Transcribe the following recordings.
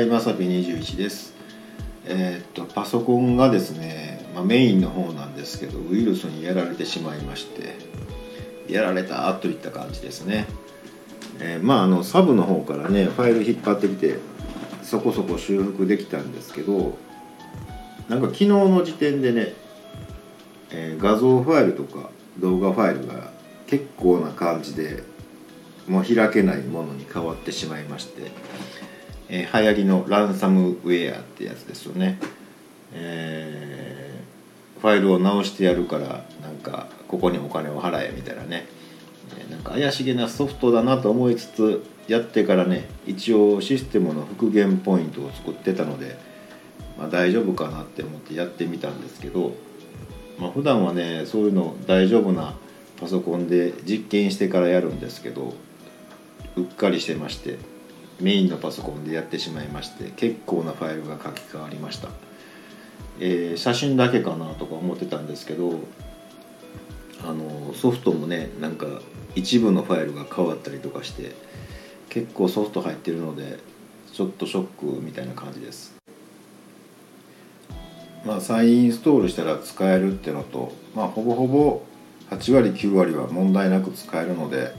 はい、まさぴ21です。えーっと、パソコンがですね、まあ、メインの方なんですけど、ウイルスにやられてしまいまして、やられたといった感じですね。えーまあ、あの、サブの方からね、ファイル引っ張ってきて、そこそこ修復できたんですけど、なんか昨日の時点でね、えー画像ファイルとか動画ファイルが結構な感じでもう開けないものに変わってしまいまして、えー流行りのランサムウェアってやつですよね、えーファイルを直してやるからなんかここにお金を払えみたいなね、えーなんか怪しげなソフトだなと思いつつやってからね一応システムの復元ポイントを作ってたので、まあ、大丈夫かなって思ってやってみたんですけどまあ普段はねそういうの大丈夫なパソコンで実験してからやるんですけどうっかりしてましてメインのパソコンでやってしまいまして結構なファイルが書き換わりました、えー写真だけかなとか思ってたんですけどあのソフトもねなんか一部のファイルが変わったりとかして結構ソフト入ってるのでちょっとショックみたいな感じです。まあ、再インストールしたら使えるってのと、まあ、ほぼほぼ8割9割は問題なく使えるので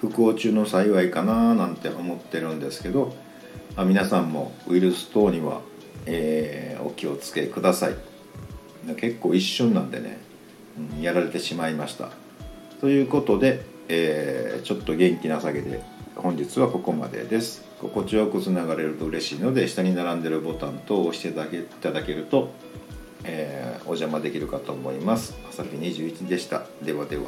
不幸中の幸いかななんて思ってるんですけど、ま、皆さんもウイルス等には、えーお気をつけください。結構一瞬なんでね、うんやられてしまいました。ということで、えーちょっと元気なさげで本日はここまでです。心地よくつながれると嬉しいので下に並んでるボタンと押していただけると、えーお邪魔できるかと思います。あさぴ21でした。ではでは。